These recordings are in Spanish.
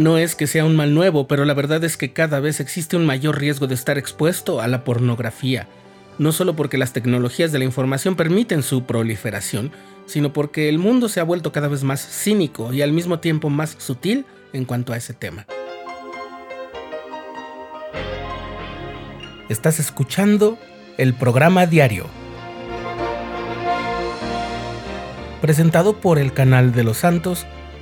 No es que sea un mal nuevo, pero la verdad es que cada vez existe un mayor riesgo de estar expuesto a la pornografía, no solo porque las tecnologías de la información permiten su proliferación, sino porque el mundo se ha vuelto cada vez más cínico y al mismo tiempo más sutil en cuanto a ese tema. Estás escuchando el programa diario, presentado por el canal de los santos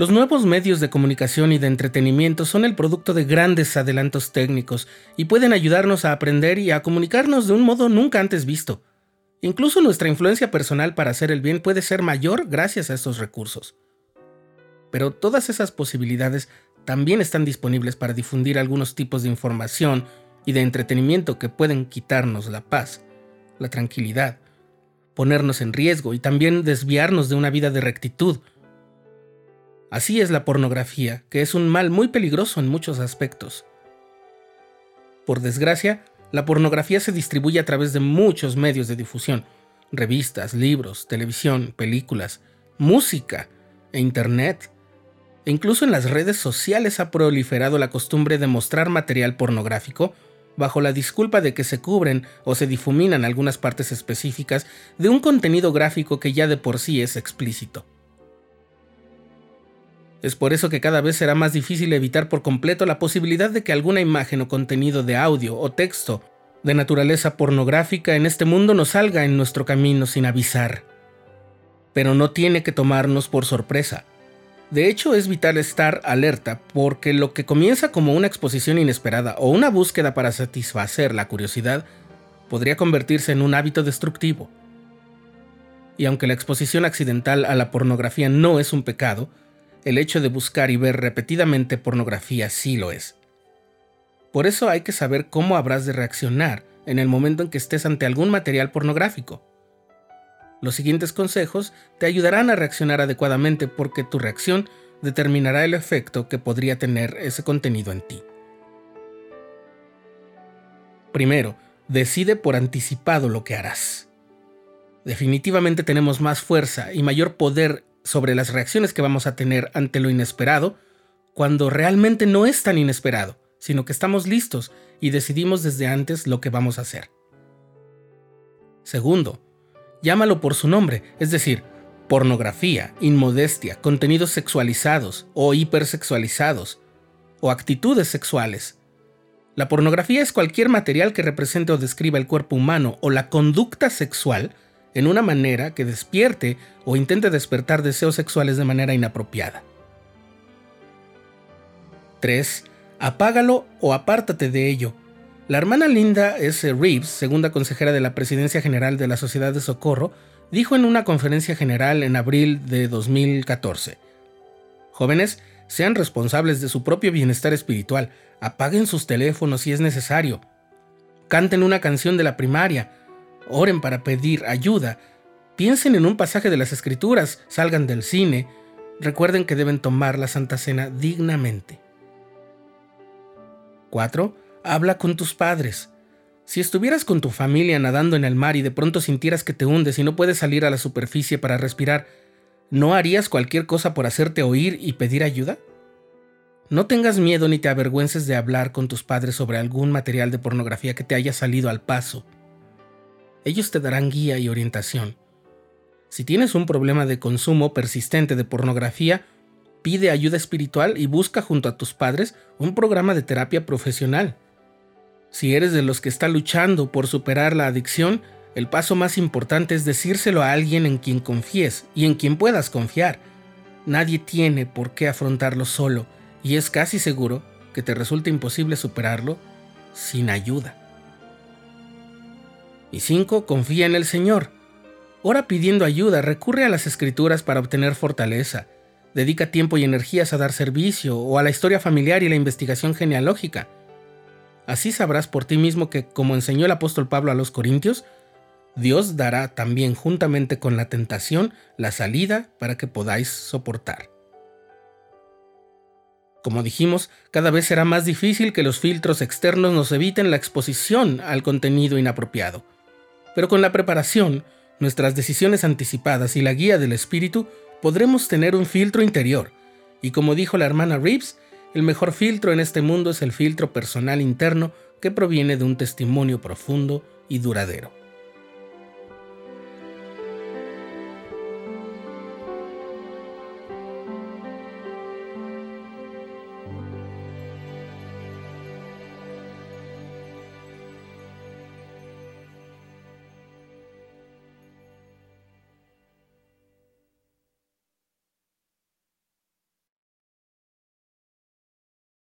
Los nuevos medios de comunicación y de entretenimiento son el producto de grandes adelantos técnicos y pueden ayudarnos a aprender y a comunicarnos de un modo nunca antes visto. Incluso nuestra influencia personal para hacer el bien puede ser mayor gracias a estos recursos. Pero todas esas posibilidades también están disponibles para difundir algunos tipos de información y de entretenimiento que pueden quitarnos la paz, la tranquilidad, ponernos en riesgo y también desviarnos de una vida de rectitud, Así es la pornografía, que es un mal muy peligroso en muchos aspectos. Por desgracia, la pornografía se distribuye a través de muchos medios de difusión, revistas, libros, televisión, películas, música e Internet. E incluso en las redes sociales ha proliferado la costumbre de mostrar material pornográfico bajo la disculpa de que se cubren o se difuminan algunas partes específicas de un contenido gráfico que ya de por sí es explícito. Es por eso que cada vez será más difícil evitar por completo la posibilidad de que alguna imagen o contenido de audio o texto de naturaleza pornográfica en este mundo nos salga en nuestro camino sin avisar. Pero no tiene que tomarnos por sorpresa. De hecho, es vital estar alerta porque lo que comienza como una exposición inesperada o una búsqueda para satisfacer la curiosidad podría convertirse en un hábito destructivo. Y aunque la exposición accidental a la pornografía no es un pecado, el hecho de buscar y ver repetidamente pornografía sí lo es. Por eso hay que saber cómo habrás de reaccionar en el momento en que estés ante algún material pornográfico. Los siguientes consejos te ayudarán a reaccionar adecuadamente porque tu reacción determinará el efecto que podría tener ese contenido en ti. Primero, decide por anticipado lo que harás. Definitivamente tenemos más fuerza y mayor poder sobre las reacciones que vamos a tener ante lo inesperado cuando realmente no es tan inesperado, sino que estamos listos y decidimos desde antes lo que vamos a hacer. Segundo, llámalo por su nombre, es decir, pornografía, inmodestia, contenidos sexualizados o hipersexualizados, o actitudes sexuales. La pornografía es cualquier material que represente o describa el cuerpo humano o la conducta sexual en una manera que despierte o intente despertar deseos sexuales de manera inapropiada. 3. Apágalo o apártate de ello. La hermana Linda S. Reeves, segunda consejera de la Presidencia General de la Sociedad de Socorro, dijo en una conferencia general en abril de 2014, Jóvenes, sean responsables de su propio bienestar espiritual, apaguen sus teléfonos si es necesario, canten una canción de la primaria, oren para pedir ayuda, piensen en un pasaje de las Escrituras, salgan del cine, recuerden que deben tomar la Santa Cena dignamente. 4. Habla con tus padres. Si estuvieras con tu familia nadando en el mar y de pronto sintieras que te hundes y no puedes salir a la superficie para respirar, ¿no harías cualquier cosa por hacerte oír y pedir ayuda? No tengas miedo ni te avergüences de hablar con tus padres sobre algún material de pornografía que te haya salido al paso. Ellos te darán guía y orientación. Si tienes un problema de consumo persistente de pornografía, pide ayuda espiritual y busca junto a tus padres un programa de terapia profesional. Si eres de los que está luchando por superar la adicción, el paso más importante es decírselo a alguien en quien confíes y en quien puedas confiar. Nadie tiene por qué afrontarlo solo y es casi seguro que te resulta imposible superarlo sin ayuda. Y 5. Confía en el Señor. Ora pidiendo ayuda, recurre a las escrituras para obtener fortaleza. Dedica tiempo y energías a dar servicio o a la historia familiar y la investigación genealógica. Así sabrás por ti mismo que, como enseñó el apóstol Pablo a los Corintios, Dios dará también juntamente con la tentación la salida para que podáis soportar. Como dijimos, cada vez será más difícil que los filtros externos nos eviten la exposición al contenido inapropiado. Pero con la preparación, nuestras decisiones anticipadas y la guía del espíritu, podremos tener un filtro interior. Y como dijo la hermana Reeves, el mejor filtro en este mundo es el filtro personal interno que proviene de un testimonio profundo y duradero.